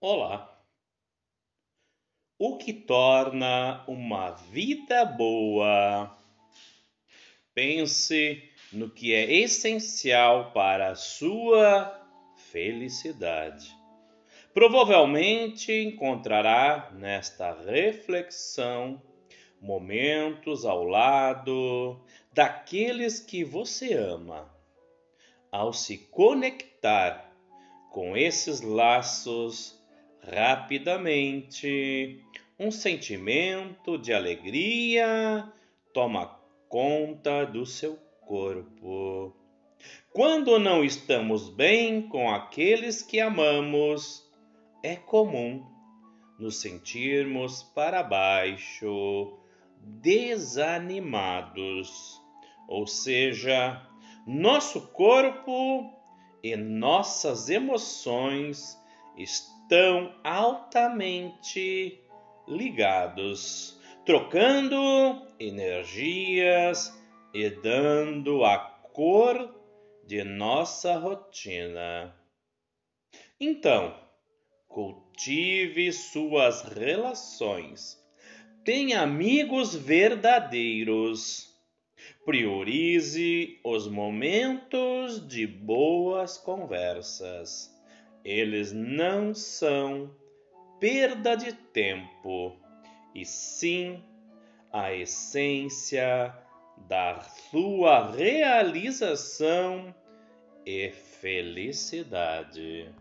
Olá! O que torna uma vida boa? Pense no que é essencial para a sua felicidade. Provavelmente encontrará nesta reflexão momentos ao lado daqueles que você ama. Ao se conectar com esses laços, Rapidamente, um sentimento de alegria toma conta do seu corpo. Quando não estamos bem com aqueles que amamos, é comum nos sentirmos para baixo, desanimados. Ou seja, nosso corpo e nossas emoções estão altamente ligados, trocando energias e dando a cor de nossa rotina. Então, cultive suas relações. Tenha amigos verdadeiros. Priorize os momentos de boas conversas eles não são perda de tempo, e sim a essência da sua realização e felicidade.